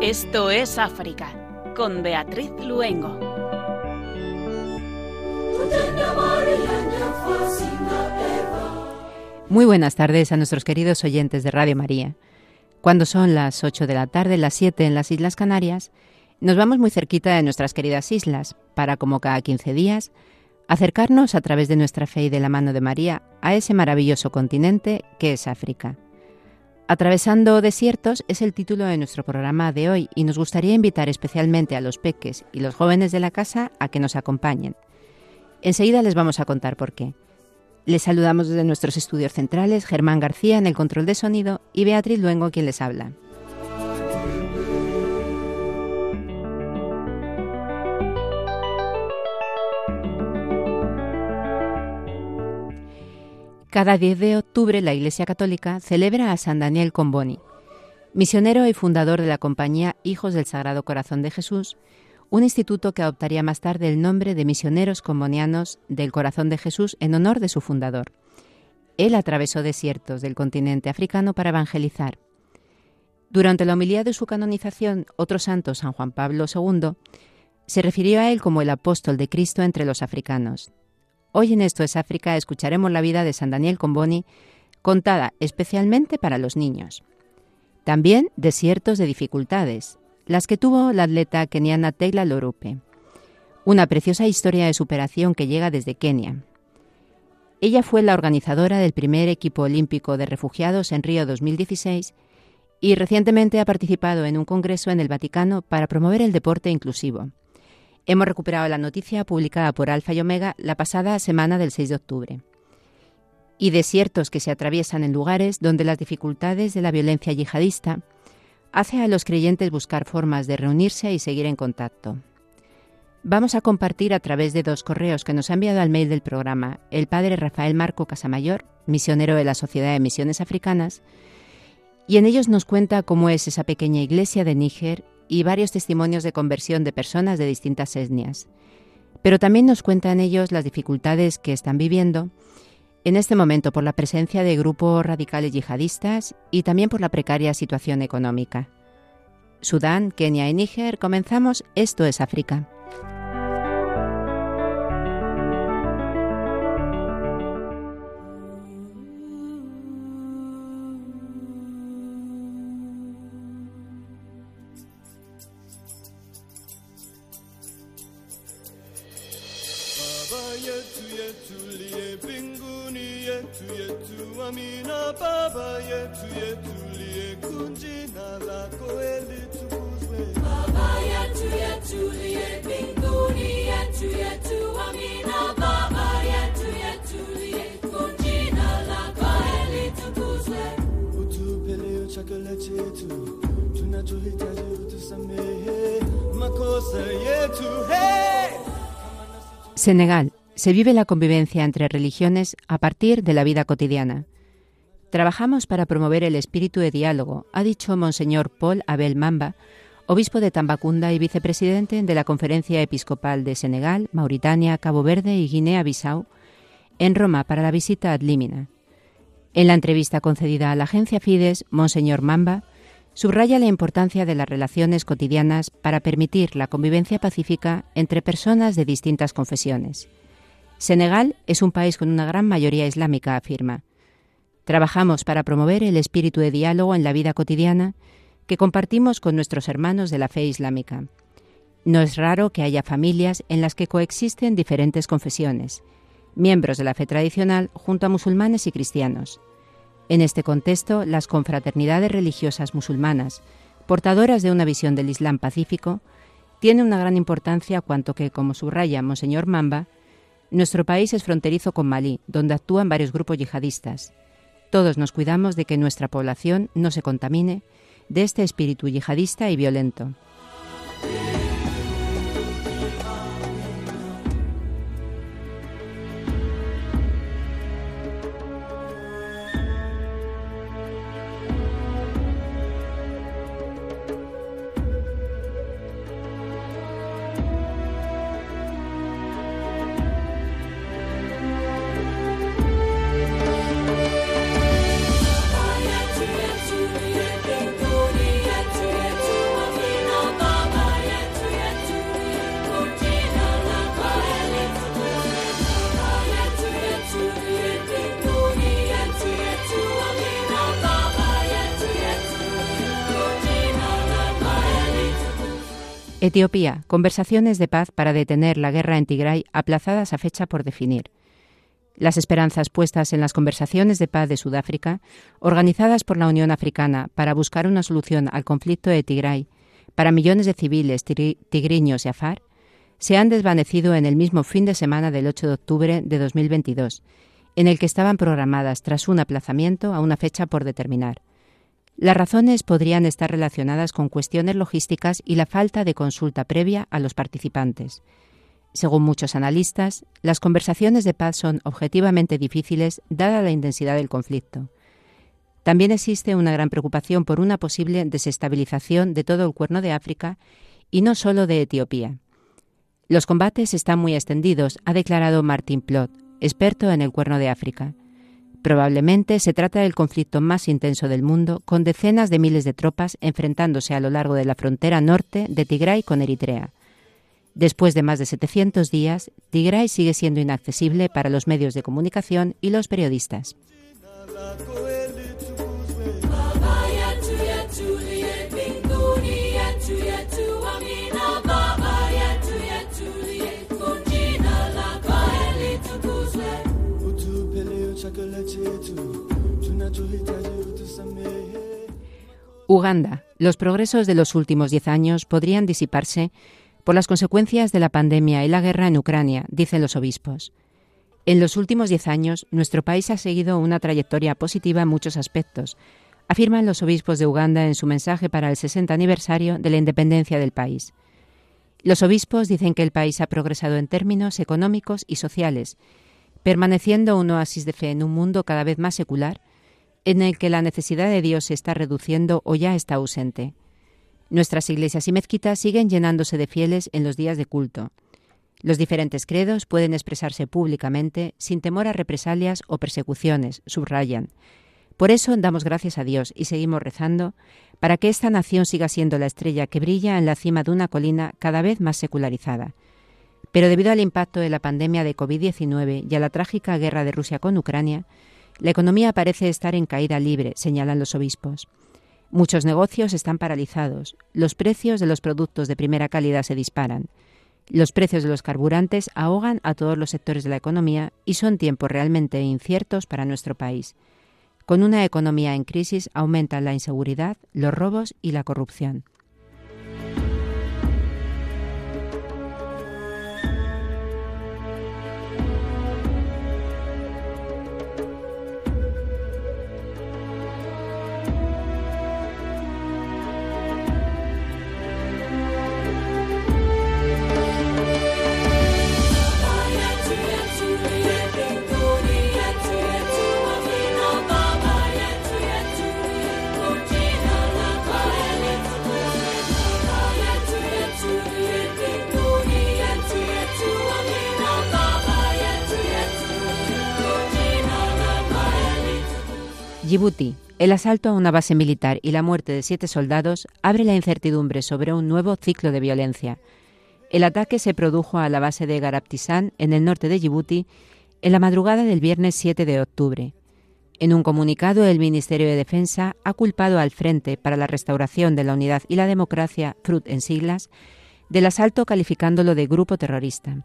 Esto es África, con Beatriz Luengo. Muy buenas tardes a nuestros queridos oyentes de Radio María. Cuando son las 8 de la tarde, las 7 en las Islas Canarias, nos vamos muy cerquita de nuestras queridas islas para, como cada 15 días, acercarnos a través de nuestra fe y de la mano de María a ese maravilloso continente que es África. Atravesando desiertos es el título de nuestro programa de hoy y nos gustaría invitar especialmente a los peques y los jóvenes de la casa a que nos acompañen. Enseguida les vamos a contar por qué. Les saludamos desde nuestros estudios centrales, Germán García en el control de sonido y Beatriz Luengo quien les habla. Cada 10 de octubre la Iglesia Católica celebra a San Daniel Comboni, misionero y fundador de la compañía Hijos del Sagrado Corazón de Jesús, un instituto que adoptaría más tarde el nombre de Misioneros Combonianos del Corazón de Jesús en honor de su fundador. Él atravesó desiertos del continente africano para evangelizar. Durante la homilía de su canonización, otro santo, San Juan Pablo II, se refirió a él como el apóstol de Cristo entre los africanos. Hoy en Esto es África escucharemos la vida de San Daniel Comboni, contada especialmente para los niños. También desiertos de dificultades, las que tuvo la atleta keniana Tegla Lorupe. Una preciosa historia de superación que llega desde Kenia. Ella fue la organizadora del primer equipo olímpico de refugiados en Río 2016 y recientemente ha participado en un congreso en el Vaticano para promover el deporte inclusivo. Hemos recuperado la noticia publicada por Alfa y Omega la pasada semana del 6 de octubre. Y desiertos que se atraviesan en lugares donde las dificultades de la violencia yihadista hace a los creyentes buscar formas de reunirse y seguir en contacto. Vamos a compartir a través de dos correos que nos ha enviado al mail del programa el padre Rafael Marco Casamayor, misionero de la Sociedad de Misiones Africanas, y en ellos nos cuenta cómo es esa pequeña iglesia de Níger y varios testimonios de conversión de personas de distintas etnias. Pero también nos cuentan ellos las dificultades que están viviendo en este momento por la presencia de grupos radicales yihadistas y también por la precaria situación económica. Sudán, Kenia y Níger, comenzamos Esto es África. Senegal. Se vive la convivencia entre religiones a partir de la vida cotidiana. Trabajamos para promover el espíritu de diálogo, ha dicho Monseñor Paul Abel Mamba, obispo de Tambacunda y vicepresidente de la Conferencia Episcopal de Senegal, Mauritania, Cabo Verde y Guinea-Bissau, en Roma para la visita ad Limina. En la entrevista concedida a la agencia Fides, Monseñor Mamba subraya la importancia de las relaciones cotidianas para permitir la convivencia pacífica entre personas de distintas confesiones. Senegal es un país con una gran mayoría islámica, afirma. Trabajamos para promover el espíritu de diálogo en la vida cotidiana que compartimos con nuestros hermanos de la fe islámica. No es raro que haya familias en las que coexisten diferentes confesiones, miembros de la fe tradicional junto a musulmanes y cristianos. En este contexto, las confraternidades religiosas musulmanas, portadoras de una visión del Islam pacífico, tienen una gran importancia cuanto que, como subraya Monseñor Mamba, nuestro país es fronterizo con Malí, donde actúan varios grupos yihadistas. Todos nos cuidamos de que nuestra población no se contamine de este espíritu yihadista y violento. Etiopía. Conversaciones de paz para detener la guerra en Tigray aplazadas a fecha por definir. Las esperanzas puestas en las conversaciones de paz de Sudáfrica, organizadas por la Unión Africana para buscar una solución al conflicto de Tigray para millones de civiles tigriños y afar, se han desvanecido en el mismo fin de semana del 8 de octubre de 2022, en el que estaban programadas tras un aplazamiento a una fecha por determinar. Las razones podrían estar relacionadas con cuestiones logísticas y la falta de consulta previa a los participantes. Según muchos analistas, las conversaciones de paz son objetivamente difíciles dada la intensidad del conflicto. También existe una gran preocupación por una posible desestabilización de todo el cuerno de África y no solo de Etiopía. Los combates están muy extendidos, ha declarado Martin Plot, experto en el cuerno de África. Probablemente se trata del conflicto más intenso del mundo, con decenas de miles de tropas enfrentándose a lo largo de la frontera norte de Tigray con Eritrea. Después de más de 700 días, Tigray sigue siendo inaccesible para los medios de comunicación y los periodistas. Uganda. Los progresos de los últimos diez años podrían disiparse por las consecuencias de la pandemia y la guerra en Ucrania, dicen los obispos. En los últimos diez años, nuestro país ha seguido una trayectoria positiva en muchos aspectos, afirman los obispos de Uganda en su mensaje para el 60 aniversario de la independencia del país. Los obispos dicen que el país ha progresado en términos económicos y sociales permaneciendo un oasis de fe en un mundo cada vez más secular, en el que la necesidad de Dios se está reduciendo o ya está ausente. Nuestras iglesias y mezquitas siguen llenándose de fieles en los días de culto. Los diferentes credos pueden expresarse públicamente sin temor a represalias o persecuciones, subrayan. Por eso damos gracias a Dios y seguimos rezando para que esta nación siga siendo la estrella que brilla en la cima de una colina cada vez más secularizada pero debido al impacto de la pandemia de COVID-19 y a la trágica guerra de Rusia con Ucrania, la economía parece estar en caída libre, señalan los obispos. Muchos negocios están paralizados, los precios de los productos de primera calidad se disparan, los precios de los carburantes ahogan a todos los sectores de la economía y son tiempos realmente inciertos para nuestro país. Con una economía en crisis aumentan la inseguridad, los robos y la corrupción. Djibouti. El asalto a una base militar y la muerte de siete soldados abre la incertidumbre sobre un nuevo ciclo de violencia. El ataque se produjo a la base de Garaptisan, en el norte de Djibouti, en la madrugada del viernes 7 de octubre. En un comunicado, el Ministerio de Defensa ha culpado al Frente para la Restauración de la Unidad y la Democracia, FRUT en siglas, del asalto calificándolo de grupo terrorista.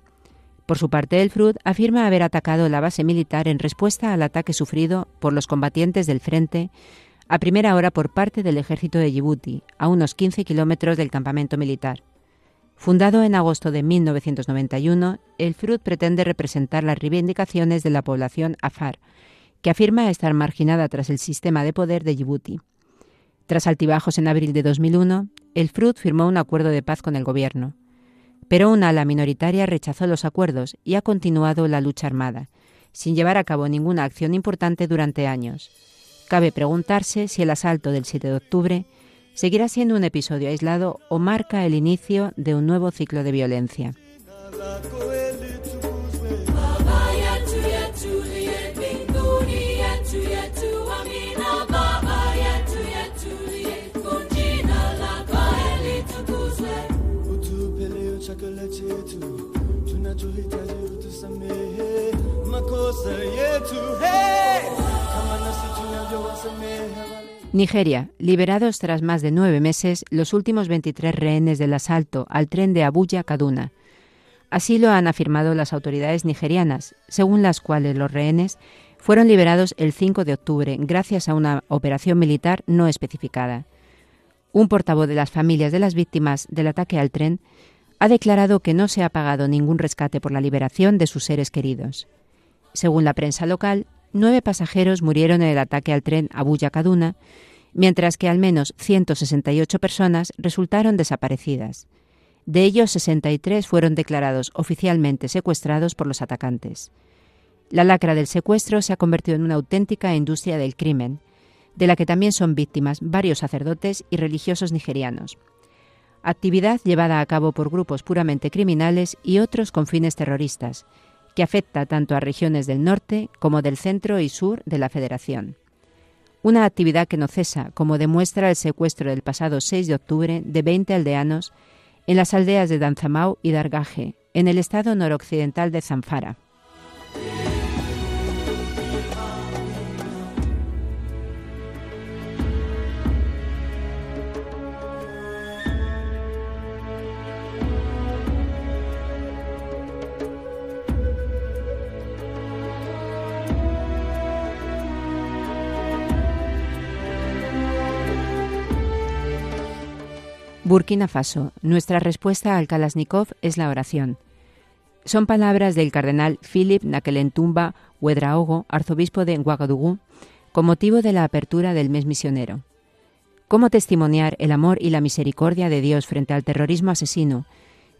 Por su parte, el FRUD afirma haber atacado la base militar en respuesta al ataque sufrido por los combatientes del frente a primera hora por parte del ejército de Djibouti, a unos 15 kilómetros del campamento militar. Fundado en agosto de 1991, el FRUD pretende representar las reivindicaciones de la población afar, que afirma estar marginada tras el sistema de poder de Djibouti. Tras altibajos en abril de 2001, el FRUD firmó un acuerdo de paz con el gobierno pero una ala minoritaria rechazó los acuerdos y ha continuado la lucha armada, sin llevar a cabo ninguna acción importante durante años. Cabe preguntarse si el asalto del 7 de octubre seguirá siendo un episodio aislado o marca el inicio de un nuevo ciclo de violencia. Nigeria. Liberados tras más de nueve meses, los últimos 23 rehenes del asalto al tren de Abuya Kaduna. Así lo han afirmado las autoridades nigerianas, según las cuales los rehenes fueron liberados el 5 de octubre gracias a una operación militar no especificada. Un portavoz de las familias de las víctimas del ataque al tren ha declarado que no se ha pagado ningún rescate por la liberación de sus seres queridos. Según la prensa local, nueve pasajeros murieron en el ataque al tren Abuya Kaduna, mientras que al menos 168 personas resultaron desaparecidas. De ellos, 63 fueron declarados oficialmente secuestrados por los atacantes. La lacra del secuestro se ha convertido en una auténtica industria del crimen, de la que también son víctimas varios sacerdotes y religiosos nigerianos. Actividad llevada a cabo por grupos puramente criminales y otros con fines terroristas, que afecta tanto a regiones del norte como del centro y sur de la Federación. Una actividad que no cesa, como demuestra el secuestro del pasado 6 de octubre de 20 aldeanos en las aldeas de Danzamau y Dargaje, en el estado noroccidental de Zamfara. Burkina Faso. Nuestra respuesta al Kalashnikov es la oración. Son palabras del cardenal Philip Nakelentumba Huedraogo, arzobispo de Ouagadougou, con motivo de la apertura del mes misionero. ¿Cómo testimoniar el amor y la misericordia de Dios frente al terrorismo asesino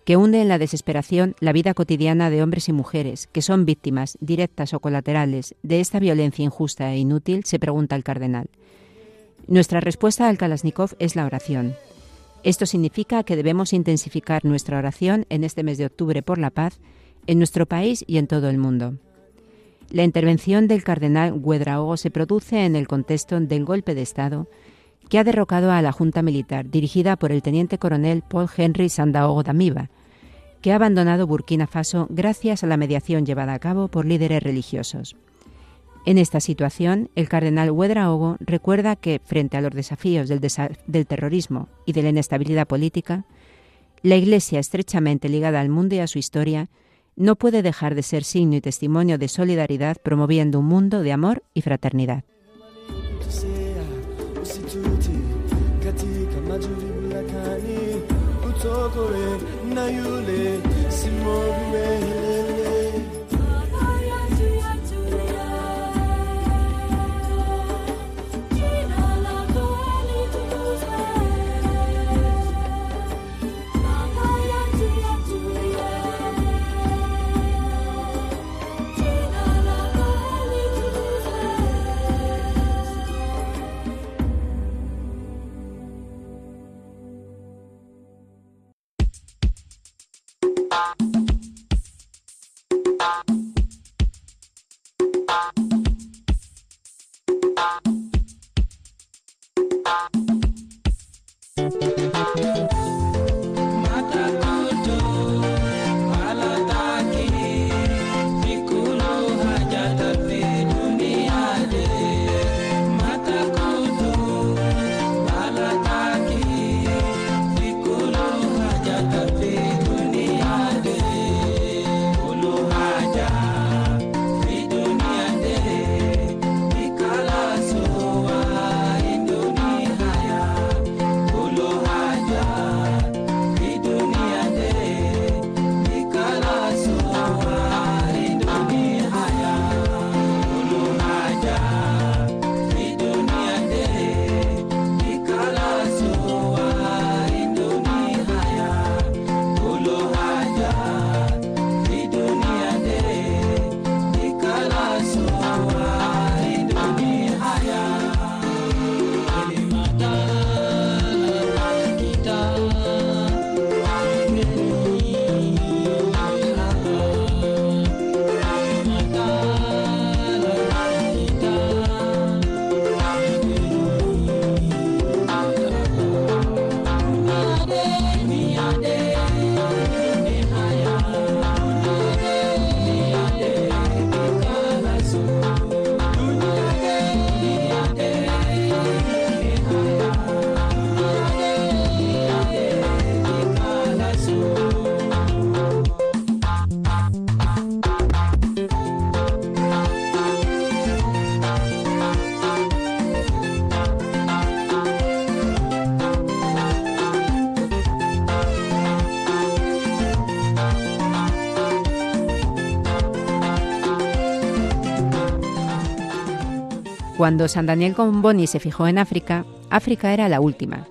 que hunde en la desesperación la vida cotidiana de hombres y mujeres que son víctimas, directas o colaterales, de esta violencia injusta e inútil? se pregunta el cardenal. Nuestra respuesta al Kalashnikov es la oración. Esto significa que debemos intensificar nuestra oración en este mes de octubre por la paz en nuestro país y en todo el mundo. La intervención del cardenal Guedraogo se produce en el contexto del golpe de Estado que ha derrocado a la Junta Militar dirigida por el teniente coronel Paul Henry Sandaogo Damiba, que ha abandonado Burkina Faso gracias a la mediación llevada a cabo por líderes religiosos. En esta situación, el cardenal Huedraogo recuerda que, frente a los desafíos del, del, terrorismo y de la inestabilidad política, la Iglesia, estrechamente ligada al mundo y a su historia, no puede dejar de ser signo y testimonio de solidaridad promoviendo un mundo de amor y fraternidad. Bye. Cuando San Daniel Comboni se fijó en África, África era la última.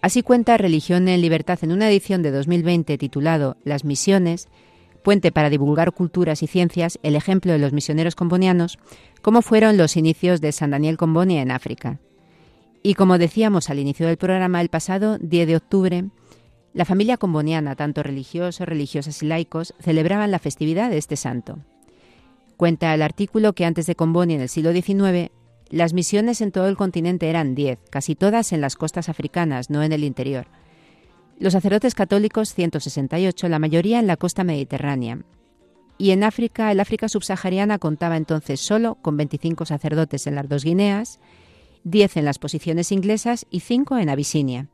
Así cuenta Religión en Libertad en una edición de 2020 titulado Las Misiones, puente para divulgar culturas y ciencias, el ejemplo de los misioneros combonianos, cómo fueron los inicios de San Daniel Comboni en África. Y como decíamos al inicio del programa, el pasado 10 de octubre, la familia comboniana, tanto religiosos, religiosas y laicos, celebraban la festividad de este santo. Cuenta el artículo que antes de Comboni en el siglo XIX, las misiones en todo el continente eran diez, casi todas en las costas africanas, no en el interior. Los sacerdotes católicos 168, la mayoría en la costa mediterránea. Y en África, el África subsahariana contaba entonces solo con 25 sacerdotes en las dos Guineas, 10 en las posiciones inglesas y 5 en Abisinia.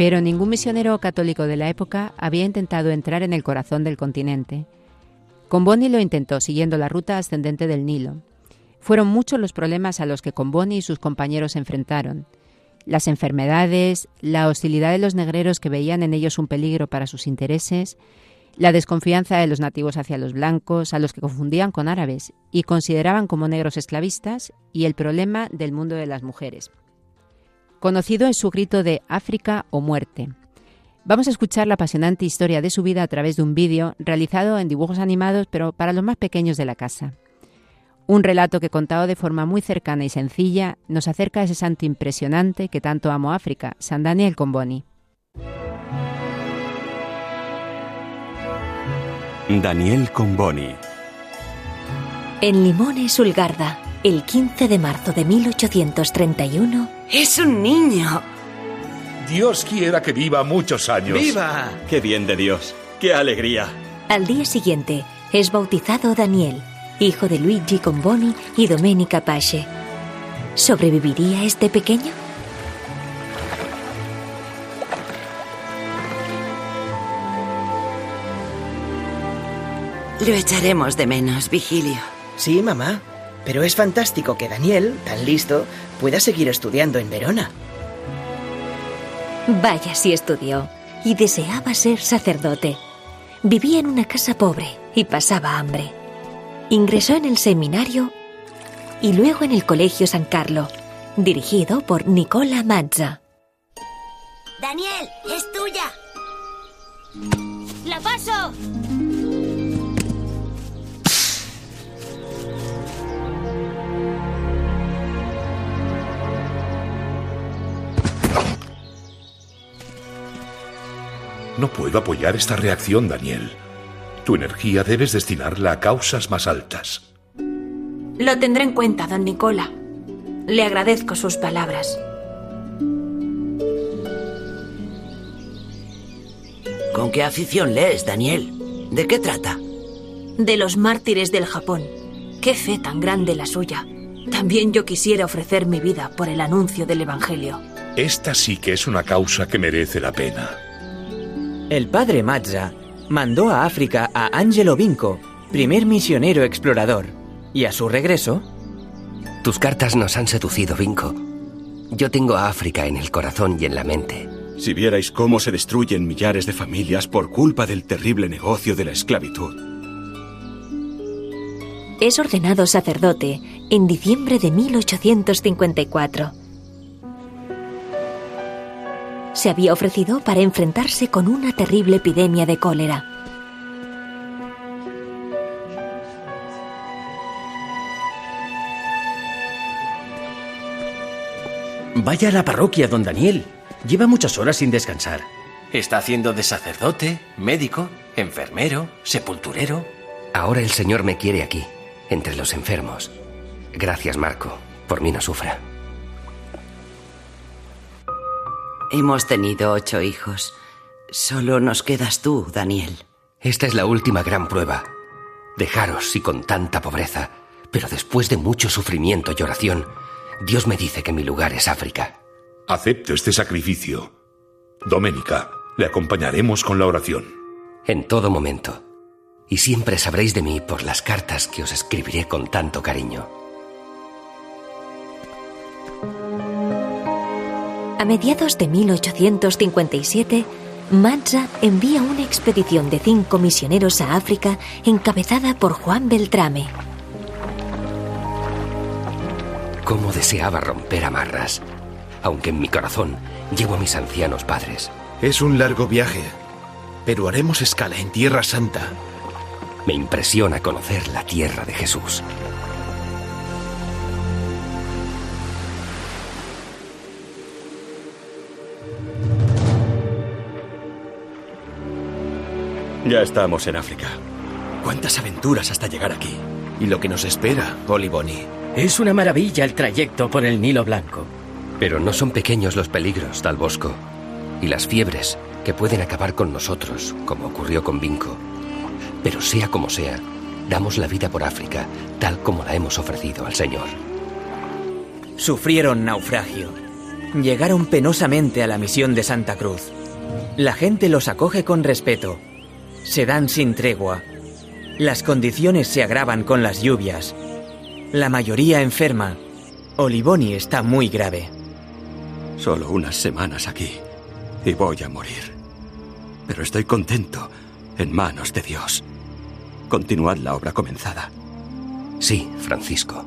Pero ningún misionero católico de la época había intentado entrar en el corazón del continente. Comboni lo intentó siguiendo la ruta ascendente del Nilo. Fueron muchos los problemas a los que Comboni y sus compañeros se enfrentaron. Las enfermedades, la hostilidad de los negreros que veían en ellos un peligro para sus intereses, la desconfianza de los nativos hacia los blancos, a los que confundían con árabes y consideraban como negros esclavistas, y el problema del mundo de las mujeres conocido en su grito de África o muerte. Vamos a escuchar la apasionante historia de su vida a través de un vídeo realizado en dibujos animados, pero para los más pequeños de la casa. Un relato que contado de forma muy cercana y sencilla nos acerca a ese santo impresionante que tanto amo África, San Daniel Comboni. Daniel Comboni. En Limones, Ulgarda, el 15 de marzo de 1831. ¡Es un niño! Dios quiera que viva muchos años. ¡Viva! ¡Qué bien de Dios! ¡Qué alegría! Al día siguiente es bautizado Daniel, hijo de Luigi Comboni y Domenica Pache. ¿Sobreviviría este pequeño? Lo echaremos de menos, Vigilio. Sí, mamá. Pero es fantástico que Daniel, tan listo, pueda seguir estudiando en Verona. Vaya si estudió y deseaba ser sacerdote. Vivía en una casa pobre y pasaba hambre. Ingresó en el seminario y luego en el Colegio San Carlo, dirigido por Nicola Mazza. Daniel, es tuya. ¡La paso! No puedo apoyar esta reacción, Daniel. Tu energía debes destinarla a causas más altas. Lo tendré en cuenta, don Nicola. Le agradezco sus palabras. ¿Con qué afición lees, Daniel? ¿De qué trata? De los mártires del Japón. Qué fe tan grande la suya. También yo quisiera ofrecer mi vida por el anuncio del Evangelio. Esta sí que es una causa que merece la pena. El padre Mazza mandó a África a Angelo Vinco, primer misionero explorador, y a su regreso... Tus cartas nos han seducido, Vinco. Yo tengo a África en el corazón y en la mente. Si vierais cómo se destruyen millares de familias por culpa del terrible negocio de la esclavitud. Es ordenado sacerdote en diciembre de 1854. Se había ofrecido para enfrentarse con una terrible epidemia de cólera. Vaya a la parroquia, don Daniel. Lleva muchas horas sin descansar. Está haciendo de sacerdote, médico, enfermero, sepulturero. Ahora el Señor me quiere aquí, entre los enfermos. Gracias, Marco. Por mí no sufra. Hemos tenido ocho hijos. Solo nos quedas tú, Daniel. Esta es la última gran prueba. Dejaros y con tanta pobreza, pero después de mucho sufrimiento y oración, Dios me dice que mi lugar es África. Acepto este sacrificio. Doménica, Le acompañaremos con la oración. En todo momento. Y siempre sabréis de mí por las cartas que os escribiré con tanto cariño. A mediados de 1857, Mazza envía una expedición de cinco misioneros a África encabezada por Juan Beltrame. Cómo deseaba romper amarras, aunque en mi corazón llevo a mis ancianos padres. Es un largo viaje, pero haremos escala en Tierra Santa. Me impresiona conocer la tierra de Jesús. Ya estamos en África. ¿Cuántas aventuras hasta llegar aquí? Y lo que nos espera, Olivoni. Es una maravilla el trayecto por el Nilo Blanco. Pero no son pequeños los peligros, Tal Bosco. Y las fiebres que pueden acabar con nosotros, como ocurrió con Vinco. Pero sea como sea, damos la vida por África, tal como la hemos ofrecido al Señor. Sufrieron naufragio. Llegaron penosamente a la misión de Santa Cruz. La gente los acoge con respeto. Se dan sin tregua. Las condiciones se agravan con las lluvias. La mayoría enferma. Olivoni está muy grave. Solo unas semanas aquí y voy a morir. Pero estoy contento en manos de Dios. Continuad la obra comenzada. Sí, Francisco.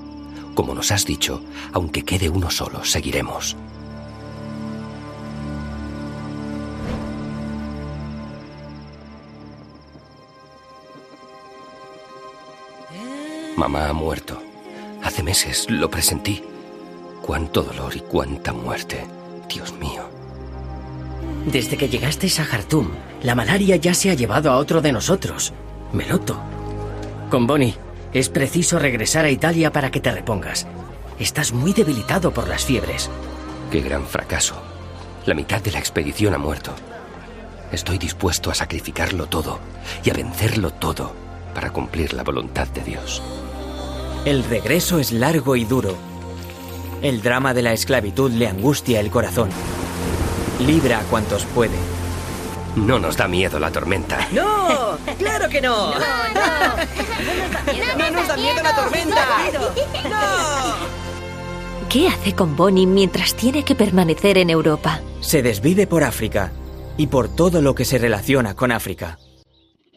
Como nos has dicho, aunque quede uno solo, seguiremos. Mamá ha muerto. Hace meses lo presentí. Cuánto dolor y cuánta muerte. Dios mío. Desde que llegasteis a Jartum, la malaria ya se ha llevado a otro de nosotros, Meloto. Con Bonnie, es preciso regresar a Italia para que te repongas. Estás muy debilitado por las fiebres. Qué gran fracaso. La mitad de la expedición ha muerto. Estoy dispuesto a sacrificarlo todo y a vencerlo todo para cumplir la voluntad de Dios. El regreso es largo y duro. El drama de la esclavitud le angustia el corazón. Libra a cuantos puede. No nos da miedo la tormenta. ¡No! ¡Claro que no! No, no. ¡No nos da miedo la tormenta! ¿Qué hace con Bonnie mientras tiene que permanecer en Europa? Se desvive por África y por todo lo que se relaciona con África.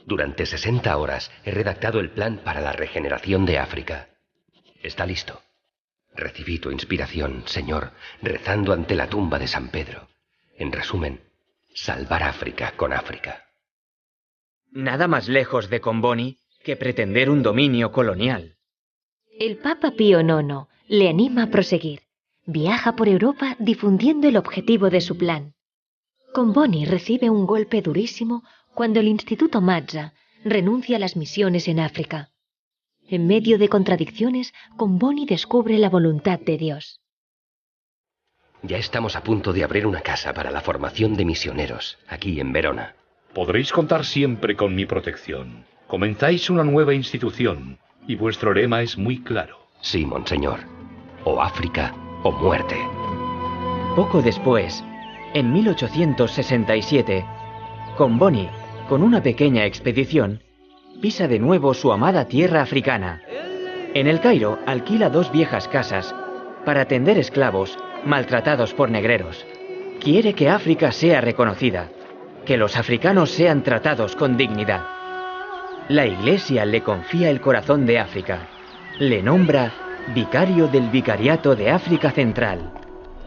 Durante 60 horas he redactado el plan para la regeneración de África. Está listo. Recibí tu inspiración, Señor, rezando ante la tumba de San Pedro. En resumen, salvar África con África. Nada más lejos de Comboni que pretender un dominio colonial. El Papa Pío IX le anima a proseguir. Viaja por Europa difundiendo el objetivo de su plan. Comboni recibe un golpe durísimo cuando el Instituto Mazza renuncia a las misiones en África. En medio de contradicciones, Comboni descubre la voluntad de Dios. Ya estamos a punto de abrir una casa para la formación de misioneros, aquí en Verona. Podréis contar siempre con mi protección. Comenzáis una nueva institución y vuestro lema es muy claro. Sí, monseñor. O África o muerte. Poco después, en 1867, Comboni, con una pequeña expedición, pisa de nuevo su amada tierra africana. En el Cairo alquila dos viejas casas para atender esclavos maltratados por negreros. Quiere que África sea reconocida, que los africanos sean tratados con dignidad. La Iglesia le confía el corazón de África. Le nombra vicario del Vicariato de África Central.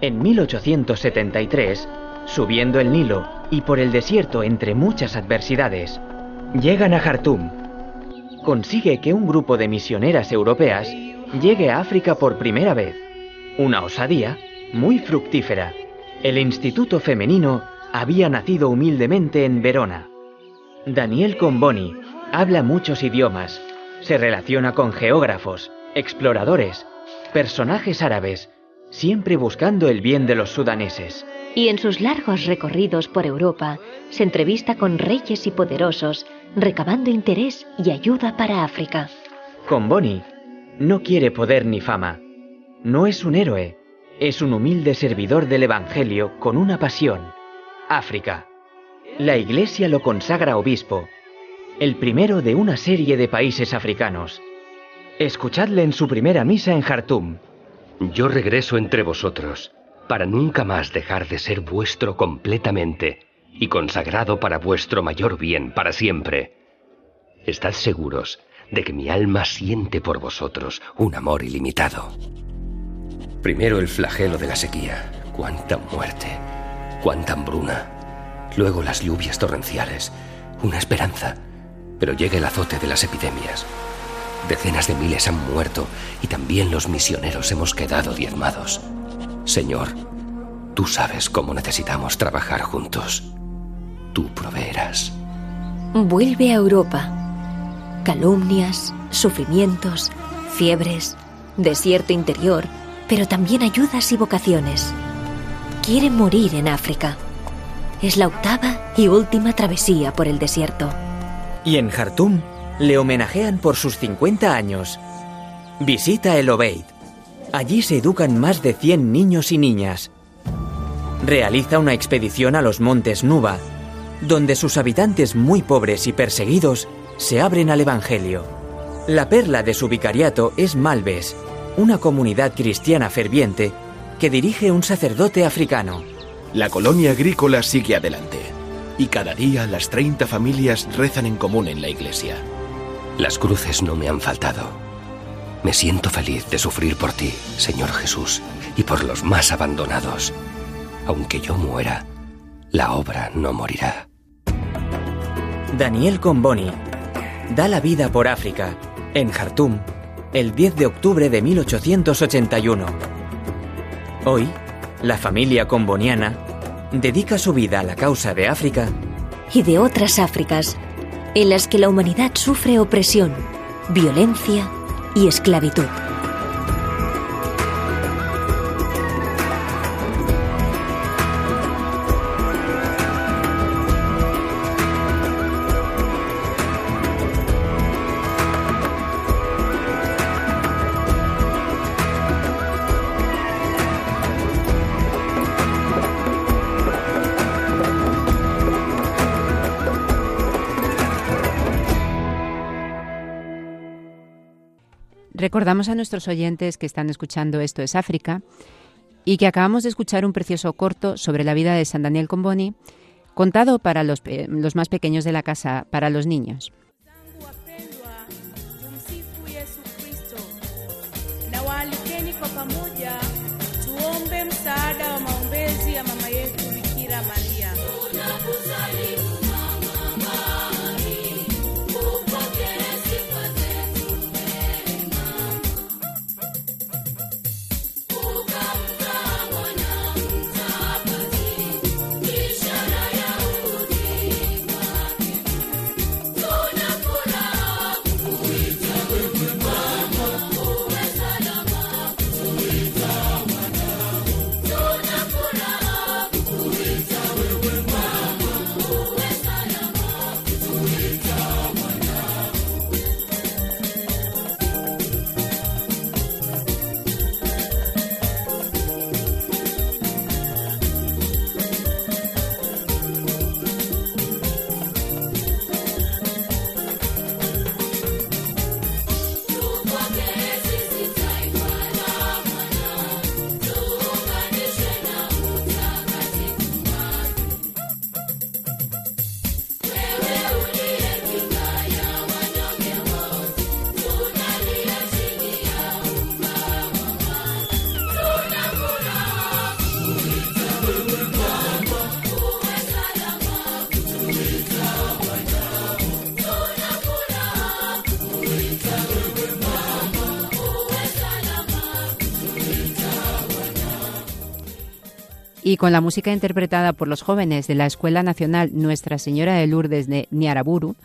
En 1873, subiendo el Nilo y por el desierto entre muchas adversidades, llegan a Jartum. Consigue que un grupo de misioneras europeas llegue a África por primera vez. Una osadía muy fructífera. El Instituto Femenino había nacido humildemente en Verona. Daniel Comboni habla muchos idiomas, se relaciona con geógrafos, exploradores, personajes árabes, siempre buscando el bien de los sudaneses. Y en sus largos recorridos por Europa se entrevista con reyes y poderosos, recabando interés y ayuda para África. Comboni no quiere poder ni fama. No es un héroe, es un humilde servidor del Evangelio con una pasión. África. la Iglesia lo consagra obispo, el primero de una serie de países africanos. Escuchadle en su primera misa en Jartum. Yo regreso entre vosotros para nunca más dejar de ser vuestro completamente y consagrado para vuestro mayor bien para siempre. Estad seguros de que mi alma siente por vosotros un amor ilimitado. Primero el flagelo de la sequía. Cuánta muerte, cuánta hambruna. Luego las lluvias torrenciales. Una esperanza. Pero llega el azote de las epidemias. Decenas de miles han muerto y también los misioneros hemos quedado diezmados. Señor, tú sabes cómo necesitamos trabajar juntos. Tú proveerás. Vuelve a Europa. Calumnias, sufrimientos, fiebres, desierto interior, pero también ayudas y vocaciones. Quiere morir en África. Es la octava y última travesía por el desierto. Y en Jartum le homenajean por sus 50 años. Visita el Obeid. Allí se educan más de 100 niños y niñas. Realiza una expedición a los montes Nuba, donde sus habitantes muy pobres y perseguidos se abren al Evangelio. La perla de su vicariato es Malves, una comunidad cristiana ferviente que dirige un sacerdote africano. La colonia agrícola sigue adelante y cada día las 30 familias rezan en común en la iglesia. Las cruces no me han faltado. Me siento feliz de sufrir por ti, Señor Jesús, y por los más abandonados. Aunque yo muera, la obra no morirá. Daniel Comboni da la vida por África, en Jartum, el 10 de octubre de 1881. Hoy, la familia comboniana dedica su vida a la causa de África y de otras Áfricas en las que la humanidad sufre opresión, violencia y esclavitud. Recordamos a nuestros oyentes que están escuchando Esto es África y que acabamos de escuchar un precioso corto sobre la vida de San Daniel Comboni, contado para los, los más pequeños de la casa, para los niños. Y con la música interpretada por los jóvenes de la Escuela Nacional Nuestra Señora de Lourdes de Niaraburu,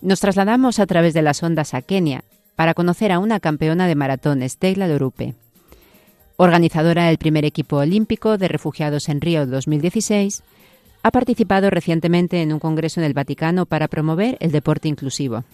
nos trasladamos a través de las ondas a Kenia para conocer a una campeona de maratón, Stella Lorupe. Organizadora del primer equipo olímpico de refugiados en Río 2016, ha participado recientemente en un congreso en el Vaticano para promover el deporte inclusivo.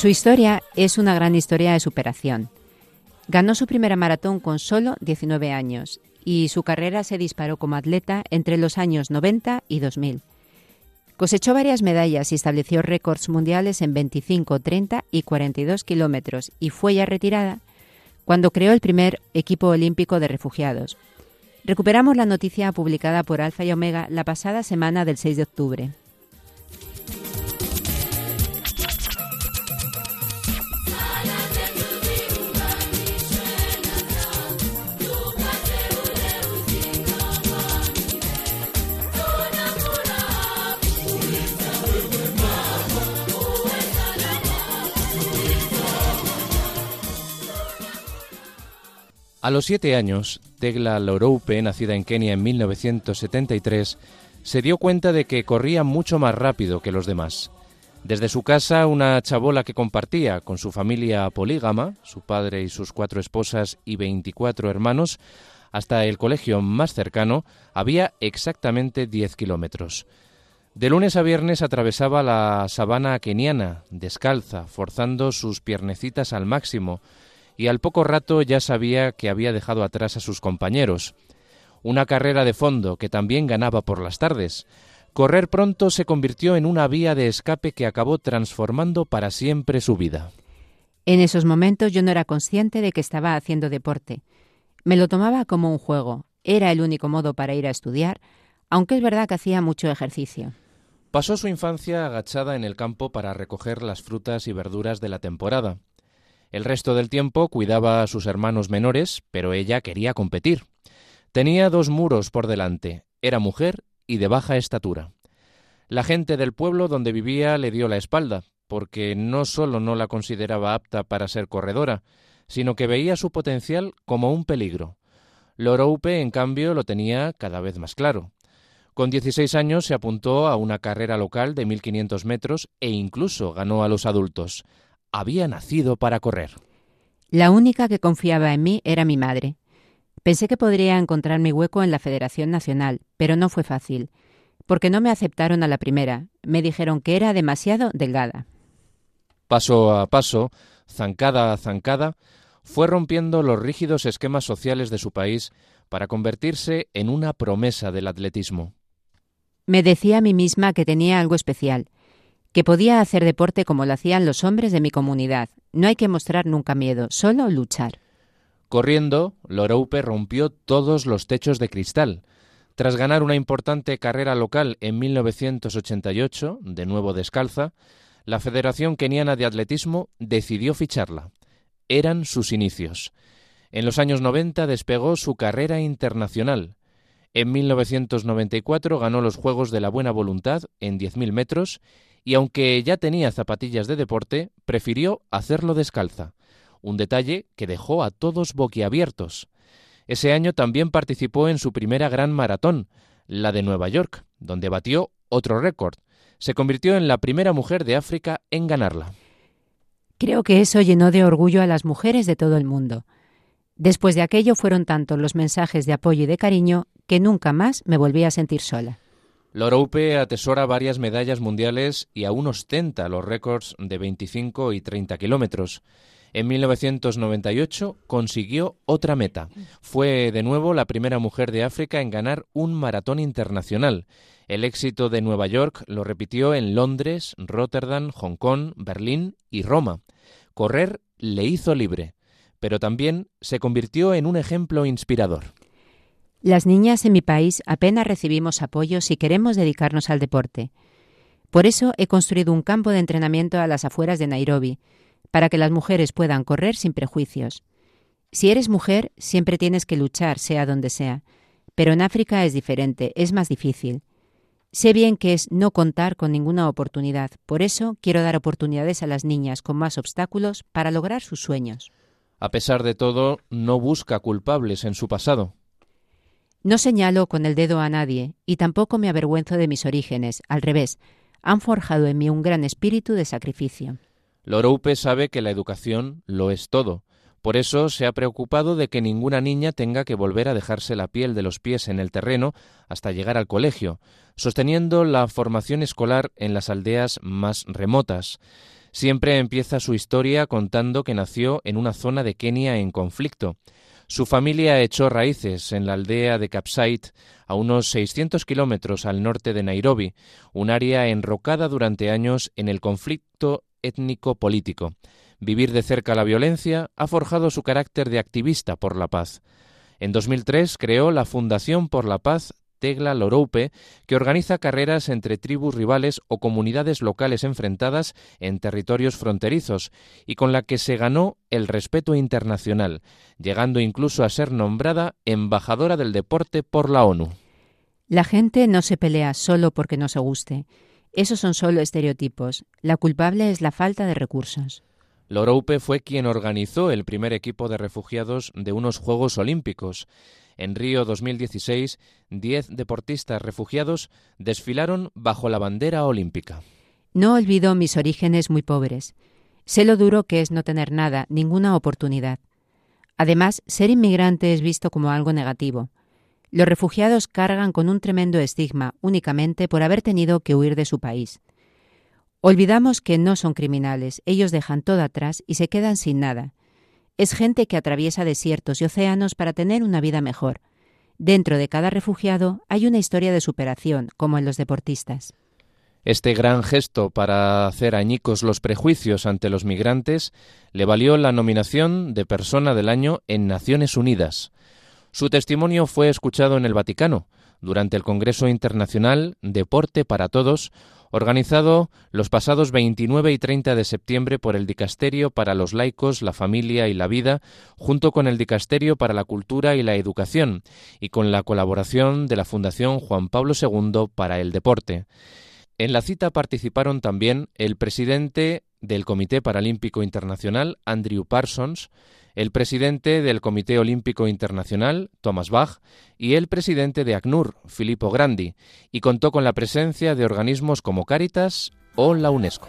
Su historia es una gran historia de superación. Ganó su primera maratón con solo 19 años y su carrera se disparó como atleta entre los años 90 y 2000. Cosechó varias medallas y estableció récords mundiales en 25, 30 y 42 kilómetros y fue ya retirada cuando creó el primer equipo olímpico de refugiados. Recuperamos la noticia publicada por Alfa y Omega la pasada semana del 6 de octubre. A los siete años, Tegla Loroupe, nacida en Kenia en 1973, se dio cuenta de que corría mucho más rápido que los demás. Desde su casa, una chabola que compartía con su familia polígama, su padre y sus cuatro esposas y 24 hermanos, hasta el colegio más cercano, había exactamente 10 kilómetros. De lunes a viernes atravesaba la sabana keniana, descalza, forzando sus piernecitas al máximo, y al poco rato ya sabía que había dejado atrás a sus compañeros. Una carrera de fondo que también ganaba por las tardes. Correr pronto se convirtió en una vía de escape que acabó transformando para siempre su vida. En esos momentos yo no era consciente de que estaba haciendo deporte. Me lo tomaba como un juego. Era el único modo para ir a estudiar, aunque es verdad que hacía mucho ejercicio. Pasó su infancia agachada en el campo para recoger las frutas y verduras de la temporada. El resto del tiempo cuidaba a sus hermanos menores, pero ella quería competir. Tenía dos muros por delante, era mujer y de baja estatura. La gente del pueblo donde vivía le dio la espalda, porque no solo no la consideraba apta para ser corredora, sino que veía su potencial como un peligro. Loroupe, en cambio, lo tenía cada vez más claro. Con 16 años se apuntó a una carrera local de 1500 metros e incluso ganó a los adultos había nacido para correr. La única que confiaba en mí era mi madre. Pensé que podría encontrar mi hueco en la Federación Nacional, pero no fue fácil, porque no me aceptaron a la primera. Me dijeron que era demasiado delgada. Paso a paso, zancada a zancada, fue rompiendo los rígidos esquemas sociales de su país para convertirse en una promesa del atletismo. Me decía a mí misma que tenía algo especial, que podía hacer deporte como lo hacían los hombres de mi comunidad. No hay que mostrar nunca miedo, solo luchar. Corriendo, Loroupe rompió todos los techos de cristal. Tras ganar una importante carrera local en 1988, de nuevo descalza, la Federación Keniana de Atletismo decidió ficharla. Eran sus inicios. En los años 90 despegó su carrera internacional. En 1994 ganó los Juegos de la Buena Voluntad en 10.000 metros y aunque ya tenía zapatillas de deporte, prefirió hacerlo descalza, un detalle que dejó a todos boquiabiertos. Ese año también participó en su primera gran maratón, la de Nueva York, donde batió otro récord. Se convirtió en la primera mujer de África en ganarla. Creo que eso llenó de orgullo a las mujeres de todo el mundo. Después de aquello fueron tantos los mensajes de apoyo y de cariño que nunca más me volví a sentir sola. Loroupe atesora varias medallas mundiales y aún ostenta los récords de 25 y 30 kilómetros. En 1998 consiguió otra meta. Fue de nuevo la primera mujer de África en ganar un maratón internacional. El éxito de Nueva York lo repitió en Londres, Rotterdam, Hong Kong, Berlín y Roma. Correr le hizo libre, pero también se convirtió en un ejemplo inspirador. Las niñas en mi país apenas recibimos apoyo si queremos dedicarnos al deporte. Por eso he construido un campo de entrenamiento a las afueras de Nairobi, para que las mujeres puedan correr sin prejuicios. Si eres mujer, siempre tienes que luchar, sea donde sea, pero en África es diferente, es más difícil. Sé bien que es no contar con ninguna oportunidad, por eso quiero dar oportunidades a las niñas con más obstáculos para lograr sus sueños. A pesar de todo, no busca culpables en su pasado. No señalo con el dedo a nadie y tampoco me avergüenzo de mis orígenes, al revés, han forjado en mí un gran espíritu de sacrificio. Loroupe sabe que la educación lo es todo. Por eso se ha preocupado de que ninguna niña tenga que volver a dejarse la piel de los pies en el terreno hasta llegar al colegio, sosteniendo la formación escolar en las aldeas más remotas. Siempre empieza su historia contando que nació en una zona de Kenia en conflicto. Su familia echó raíces en la aldea de Capsait, a unos 600 kilómetros al norte de Nairobi, un área enrocada durante años en el conflicto étnico-político. Vivir de cerca la violencia ha forjado su carácter de activista por la paz. En 2003 creó la Fundación por la Paz Tegla Loroupe, que organiza carreras entre tribus rivales o comunidades locales enfrentadas en territorios fronterizos y con la que se ganó el respeto internacional, llegando incluso a ser nombrada embajadora del deporte por la ONU. La gente no se pelea solo porque no se guste. Esos son solo estereotipos. La culpable es la falta de recursos. Loroupe fue quien organizó el primer equipo de refugiados de unos Juegos Olímpicos. En Río 2016, diez deportistas refugiados desfilaron bajo la bandera olímpica. No olvido mis orígenes muy pobres. Sé lo duro que es no tener nada, ninguna oportunidad. Además, ser inmigrante es visto como algo negativo. Los refugiados cargan con un tremendo estigma únicamente por haber tenido que huir de su país. Olvidamos que no son criminales, ellos dejan todo atrás y se quedan sin nada. Es gente que atraviesa desiertos y océanos para tener una vida mejor. Dentro de cada refugiado hay una historia de superación, como en los deportistas. Este gran gesto para hacer añicos los prejuicios ante los migrantes le valió la nominación de Persona del Año en Naciones Unidas. Su testimonio fue escuchado en el Vaticano durante el Congreso Internacional Deporte para Todos, organizado los pasados 29 y 30 de septiembre por el Dicasterio para los laicos, la familia y la vida, junto con el Dicasterio para la Cultura y la Educación, y con la colaboración de la Fundación Juan Pablo II para el Deporte. En la cita participaron también el presidente del Comité Paralímpico Internacional, Andrew Parsons, el presidente del Comité Olímpico Internacional, Thomas Bach, y el presidente de ACNUR, Filippo Grandi, y contó con la presencia de organismos como Caritas o la UNESCO.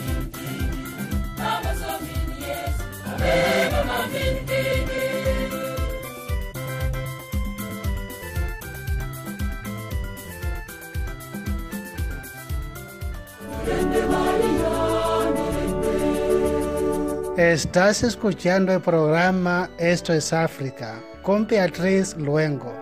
Estás escuchando el programa Esto es África con Beatriz Luengo.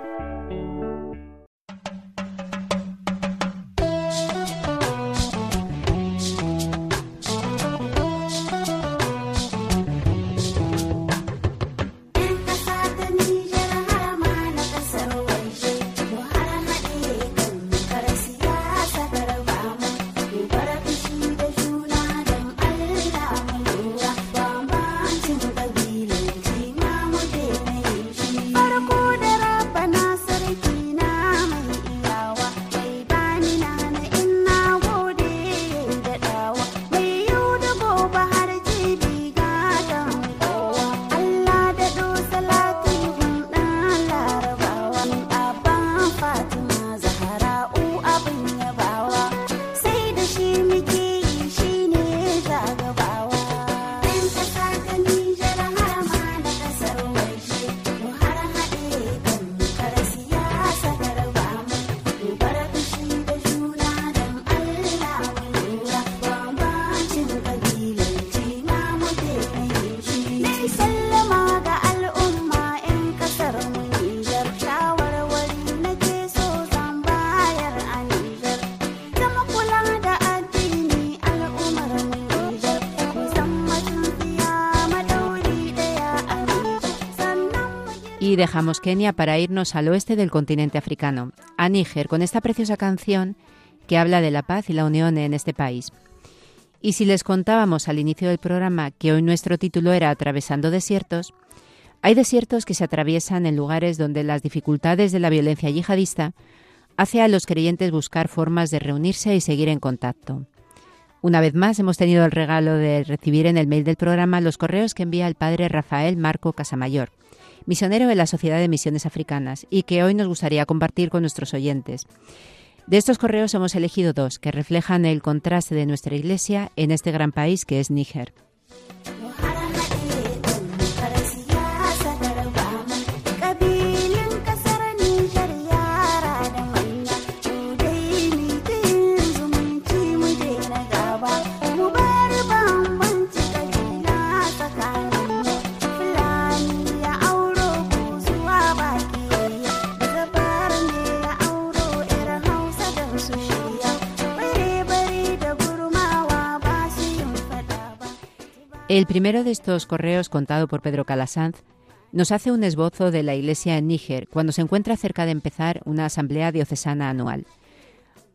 Dejamos Kenia para irnos al oeste del continente africano, a Níger, con esta preciosa canción que habla de la paz y la unión en este país. Y si les contábamos al inicio del programa que hoy nuestro título era Atravesando desiertos, hay desiertos que se atraviesan en lugares donde las dificultades de la violencia yihadista hace a los creyentes buscar formas de reunirse y seguir en contacto. Una vez más hemos tenido el regalo de recibir en el mail del programa los correos que envía el padre Rafael Marco Casamayor, misionero de la Sociedad de Misiones Africanas, y que hoy nos gustaría compartir con nuestros oyentes. De estos correos hemos elegido dos que reflejan el contraste de nuestra Iglesia en este gran país que es Níger. El primero de estos correos, contado por Pedro Calasanz, nos hace un esbozo de la Iglesia en Níger cuando se encuentra cerca de empezar una asamblea diocesana anual.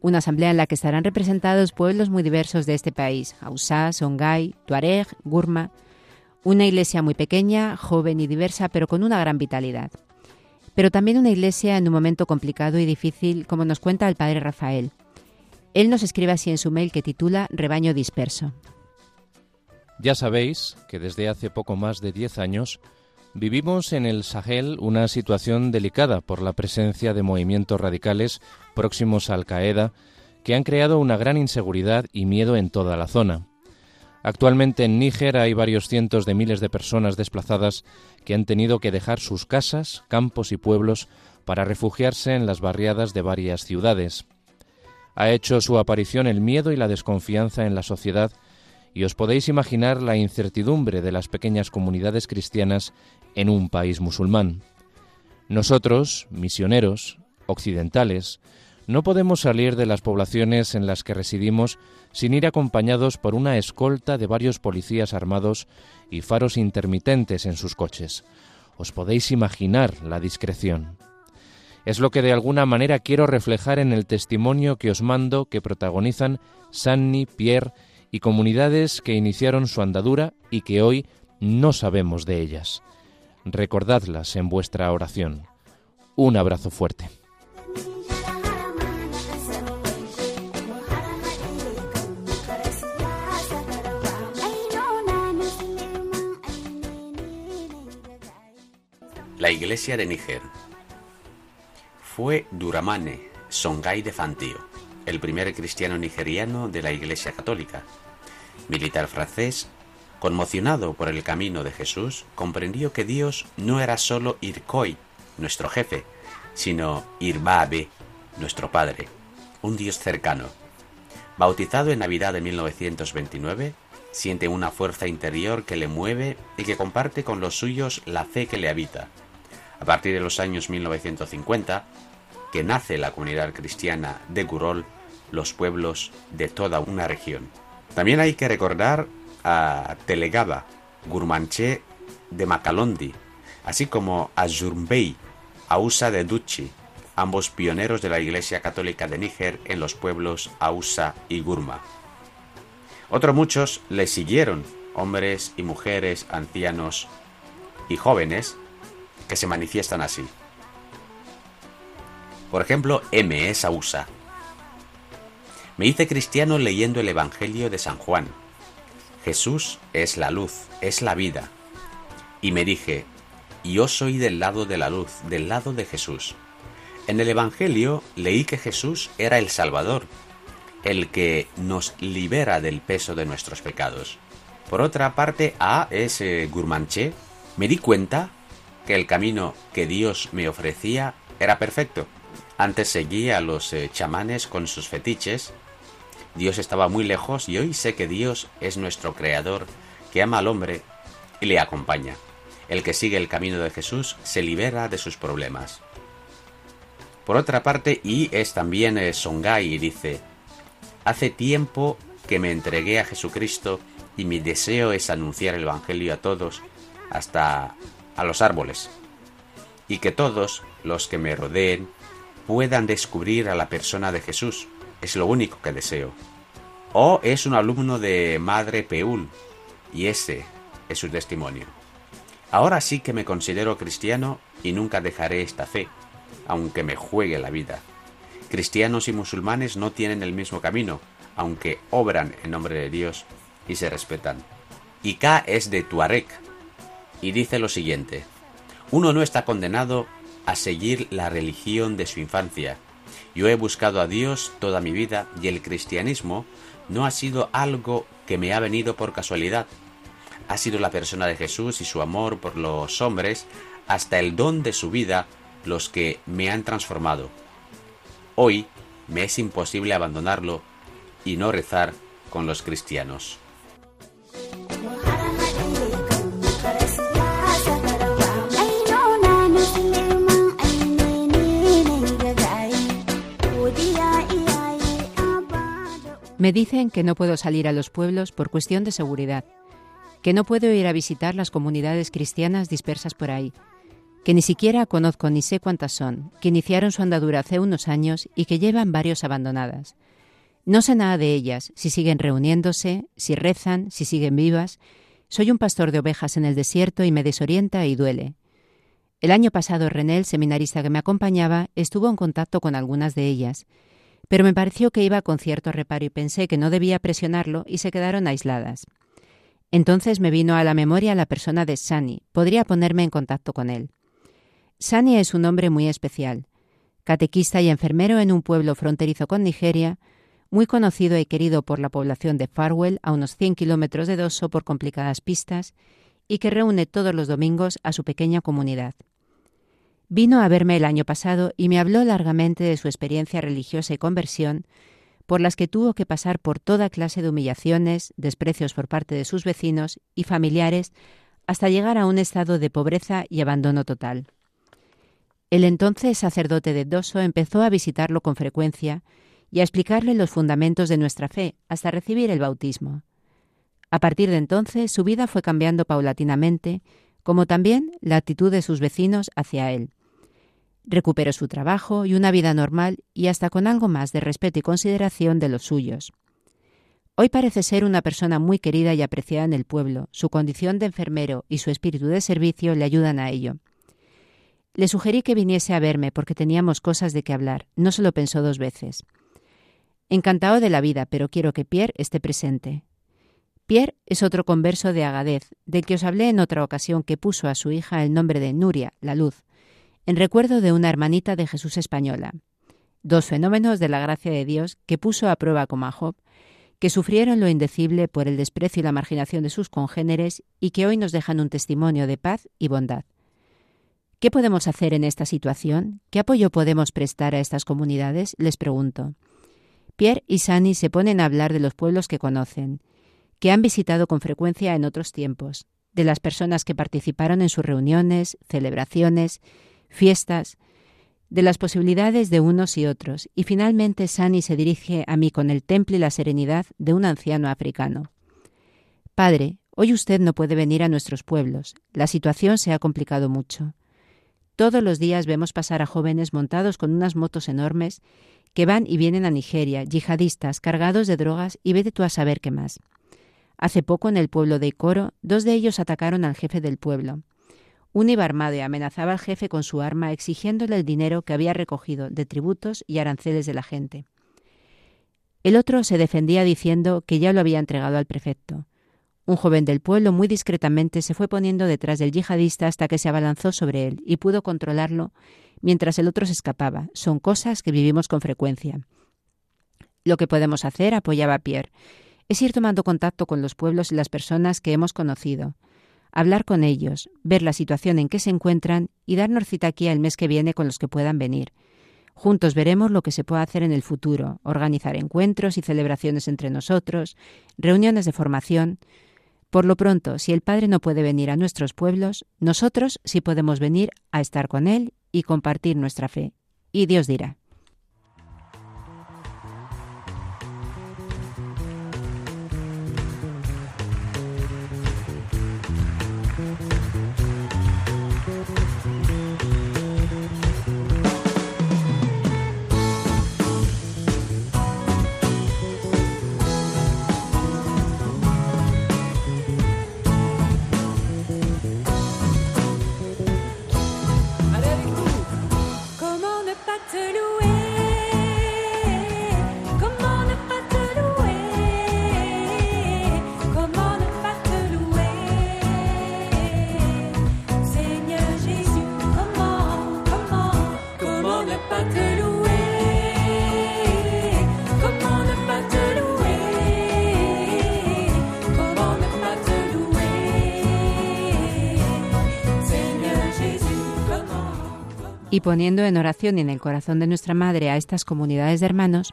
Una asamblea en la que estarán representados pueblos muy diversos de este país, Hausa, Songhai, Tuareg, Gurma. Una iglesia muy pequeña, joven y diversa, pero con una gran vitalidad. Pero también una iglesia en un momento complicado y difícil, como nos cuenta el padre Rafael. Él nos escribe así en su mail que titula Rebaño disperso. Ya sabéis que desde hace poco más de 10 años vivimos en el Sahel una situación delicada por la presencia de movimientos radicales próximos a Al-Qaeda que han creado una gran inseguridad y miedo en toda la zona. Actualmente en Níger hay varios cientos de miles de personas desplazadas que han tenido que dejar sus casas, campos y pueblos para refugiarse en las barriadas de varias ciudades. Ha hecho su aparición el miedo y la desconfianza en la sociedad y os podéis imaginar la incertidumbre de las pequeñas comunidades cristianas en un país musulmán. Nosotros, misioneros, occidentales, no podemos salir de las poblaciones en las que residimos sin ir acompañados por una escolta de varios policías armados y faros intermitentes en sus coches. Os podéis imaginar la discreción. Es lo que de alguna manera quiero reflejar en el testimonio que os mando que protagonizan Sanni, Pierre y comunidades que iniciaron su andadura y que hoy no sabemos de ellas. Recordadlas en vuestra oración. Un abrazo fuerte. La iglesia de Níger fue Duramane Songhai de Fantío, el primer cristiano nigeriano de la iglesia católica militar francés, conmocionado por el camino de Jesús, comprendió que Dios no era solo Irkoi, nuestro jefe, sino Irbabe, nuestro Padre, un Dios cercano. Bautizado en Navidad de 1929, siente una fuerza interior que le mueve y que comparte con los suyos la fe que le habita. A partir de los años 1950, que nace la comunidad cristiana de Gurol, los pueblos de toda una región. También hay que recordar a Telegaba, Gurmanché de Macalondi, así como a Zurmbey, Ausa de Duchi, ambos pioneros de la Iglesia Católica de Níger en los pueblos Ausa y Gurma. Otros muchos le siguieron, hombres y mujeres, ancianos y jóvenes, que se manifiestan así. Por ejemplo, M. es Ausa, me hice cristiano leyendo el Evangelio de San Juan. Jesús es la luz, es la vida. Y me dije, yo soy del lado de la luz, del lado de Jesús. En el Evangelio leí que Jesús era el Salvador, el que nos libera del peso de nuestros pecados. Por otra parte, a ese Gurmanché, me di cuenta que el camino que Dios me ofrecía era perfecto. Antes seguía a los eh, chamanes con sus fetiches Dios estaba muy lejos y hoy sé que Dios es nuestro Creador, que ama al hombre y le acompaña. El que sigue el camino de Jesús se libera de sus problemas. Por otra parte, y es también eh, Songai y dice, Hace tiempo que me entregué a Jesucristo y mi deseo es anunciar el Evangelio a todos, hasta a los árboles. y que todos los que me rodeen puedan descubrir a la persona de Jesús. Es lo único que deseo. O es un alumno de Madre Peul, y ese es su testimonio. Ahora sí que me considero cristiano y nunca dejaré esta fe, aunque me juegue la vida. Cristianos y musulmanes no tienen el mismo camino, aunque obran en nombre de Dios y se respetan. Ika es de Tuareg y dice lo siguiente: Uno no está condenado a seguir la religión de su infancia. Yo he buscado a Dios toda mi vida y el cristianismo no ha sido algo que me ha venido por casualidad. Ha sido la persona de Jesús y su amor por los hombres hasta el don de su vida los que me han transformado. Hoy me es imposible abandonarlo y no rezar con los cristianos. Me dicen que no puedo salir a los pueblos por cuestión de seguridad, que no puedo ir a visitar las comunidades cristianas dispersas por ahí, que ni siquiera conozco ni sé cuántas son, que iniciaron su andadura hace unos años y que llevan varios abandonadas. No sé nada de ellas, si siguen reuniéndose, si rezan, si siguen vivas. Soy un pastor de ovejas en el desierto y me desorienta y duele. El año pasado René, el seminarista que me acompañaba, estuvo en contacto con algunas de ellas, pero me pareció que iba con cierto reparo y pensé que no debía presionarlo y se quedaron aisladas. Entonces me vino a la memoria la persona de Sani. Podría ponerme en contacto con él. Sani es un hombre muy especial. Catequista y enfermero en un pueblo fronterizo con Nigeria, muy conocido y querido por la población de Farwell, a unos 100 kilómetros de Doso por complicadas pistas, y que reúne todos los domingos a su pequeña comunidad. Vino a verme el año pasado y me habló largamente de su experiencia religiosa y conversión, por las que tuvo que pasar por toda clase de humillaciones, desprecios por parte de sus vecinos y familiares, hasta llegar a un estado de pobreza y abandono total. El entonces sacerdote de Doso empezó a visitarlo con frecuencia y a explicarle los fundamentos de nuestra fe hasta recibir el bautismo. A partir de entonces su vida fue cambiando paulatinamente como también la actitud de sus vecinos hacia él. Recuperó su trabajo y una vida normal y hasta con algo más de respeto y consideración de los suyos. Hoy parece ser una persona muy querida y apreciada en el pueblo. Su condición de enfermero y su espíritu de servicio le ayudan a ello. Le sugerí que viniese a verme porque teníamos cosas de qué hablar. No se lo pensó dos veces. Encantado de la vida, pero quiero que Pierre esté presente. Pierre es otro converso de Agadez, del que os hablé en otra ocasión que puso a su hija el nombre de Nuria, la luz, en recuerdo de una hermanita de Jesús española. Dos fenómenos de la gracia de Dios que puso a prueba como a Job, que sufrieron lo indecible por el desprecio y la marginación de sus congéneres y que hoy nos dejan un testimonio de paz y bondad. ¿Qué podemos hacer en esta situación? ¿Qué apoyo podemos prestar a estas comunidades? Les pregunto. Pierre y Sani se ponen a hablar de los pueblos que conocen, que han visitado con frecuencia en otros tiempos, de las personas que participaron en sus reuniones, celebraciones, fiestas, de las posibilidades de unos y otros, y finalmente Sani se dirige a mí con el temple y la serenidad de un anciano africano. Padre, hoy usted no puede venir a nuestros pueblos. La situación se ha complicado mucho. Todos los días vemos pasar a jóvenes montados con unas motos enormes que van y vienen a Nigeria, yihadistas cargados de drogas y vete tú a saber qué más. Hace poco en el pueblo de Icoro, dos de ellos atacaron al jefe del pueblo. Un iba armado y amenazaba al jefe con su arma exigiéndole el dinero que había recogido de tributos y aranceles de la gente. El otro se defendía diciendo que ya lo había entregado al prefecto. Un joven del pueblo muy discretamente se fue poniendo detrás del yihadista hasta que se abalanzó sobre él y pudo controlarlo mientras el otro se escapaba. Son cosas que vivimos con frecuencia. Lo que podemos hacer, apoyaba Pierre, es ir tomando contacto con los pueblos y las personas que hemos conocido, hablar con ellos, ver la situación en que se encuentran y darnos cita aquí el mes que viene con los que puedan venir. Juntos veremos lo que se puede hacer en el futuro, organizar encuentros y celebraciones entre nosotros, reuniones de formación. Por lo pronto, si el Padre no puede venir a nuestros pueblos, nosotros sí podemos venir a estar con Él y compartir nuestra fe. Y Dios dirá. Poniendo en oración y en el corazón de nuestra Madre a estas comunidades de hermanos,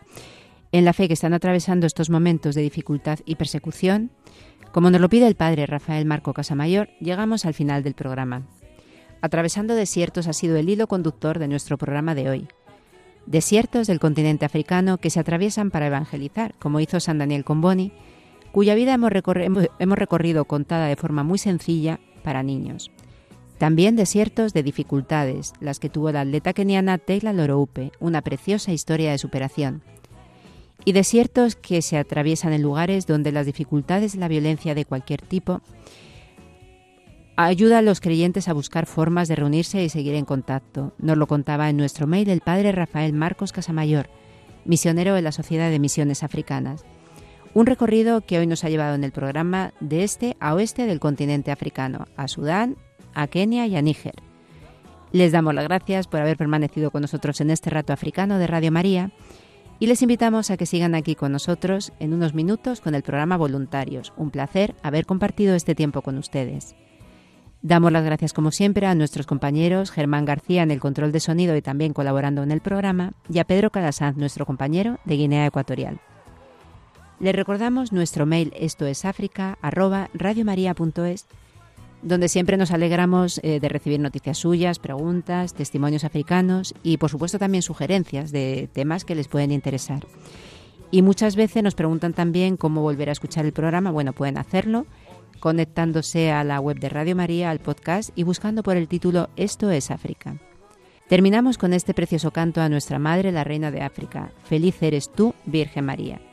en la fe que están atravesando estos momentos de dificultad y persecución, como nos lo pide el Padre Rafael Marco Casamayor, llegamos al final del programa. Atravesando desiertos ha sido el hilo conductor de nuestro programa de hoy. Desiertos del continente africano que se atraviesan para evangelizar, como hizo San Daniel Comboni, cuya vida hemos, hemos recorrido contada de forma muy sencilla para niños. También desiertos de dificultades, las que tuvo la atleta keniana Teila Loroupe, una preciosa historia de superación. Y desiertos que se atraviesan en lugares donde las dificultades y la violencia de cualquier tipo ayuda a los creyentes a buscar formas de reunirse y seguir en contacto. Nos lo contaba en nuestro mail el padre Rafael Marcos Casamayor, misionero de la Sociedad de Misiones Africanas. Un recorrido que hoy nos ha llevado en el programa de este a oeste del continente africano, a Sudán, a Kenia y a Níger. Les damos las gracias por haber permanecido con nosotros en este rato africano de Radio María y les invitamos a que sigan aquí con nosotros en unos minutos con el programa Voluntarios. Un placer haber compartido este tiempo con ustedes. Damos las gracias como siempre a nuestros compañeros Germán García en el control de sonido y también colaborando en el programa y a Pedro Calasanz, nuestro compañero de Guinea Ecuatorial. Les recordamos nuestro mail esto es radiomaria.es donde siempre nos alegramos eh, de recibir noticias suyas, preguntas, testimonios africanos y por supuesto también sugerencias de temas que les pueden interesar. Y muchas veces nos preguntan también cómo volver a escuchar el programa. Bueno, pueden hacerlo conectándose a la web de Radio María, al podcast y buscando por el título Esto es África. Terminamos con este precioso canto a nuestra Madre, la Reina de África. Feliz eres tú, Virgen María.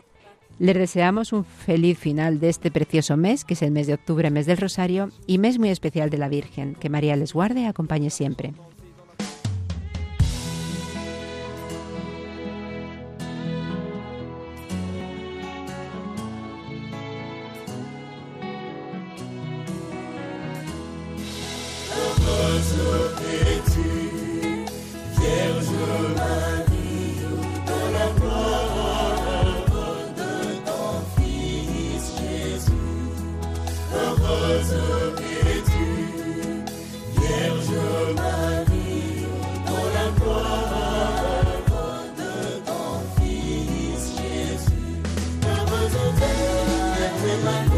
Les deseamos un feliz final de este precioso mes, que es el mes de octubre, mes del Rosario, y mes muy especial de la Virgen. Que María les guarde y acompañe siempre. in my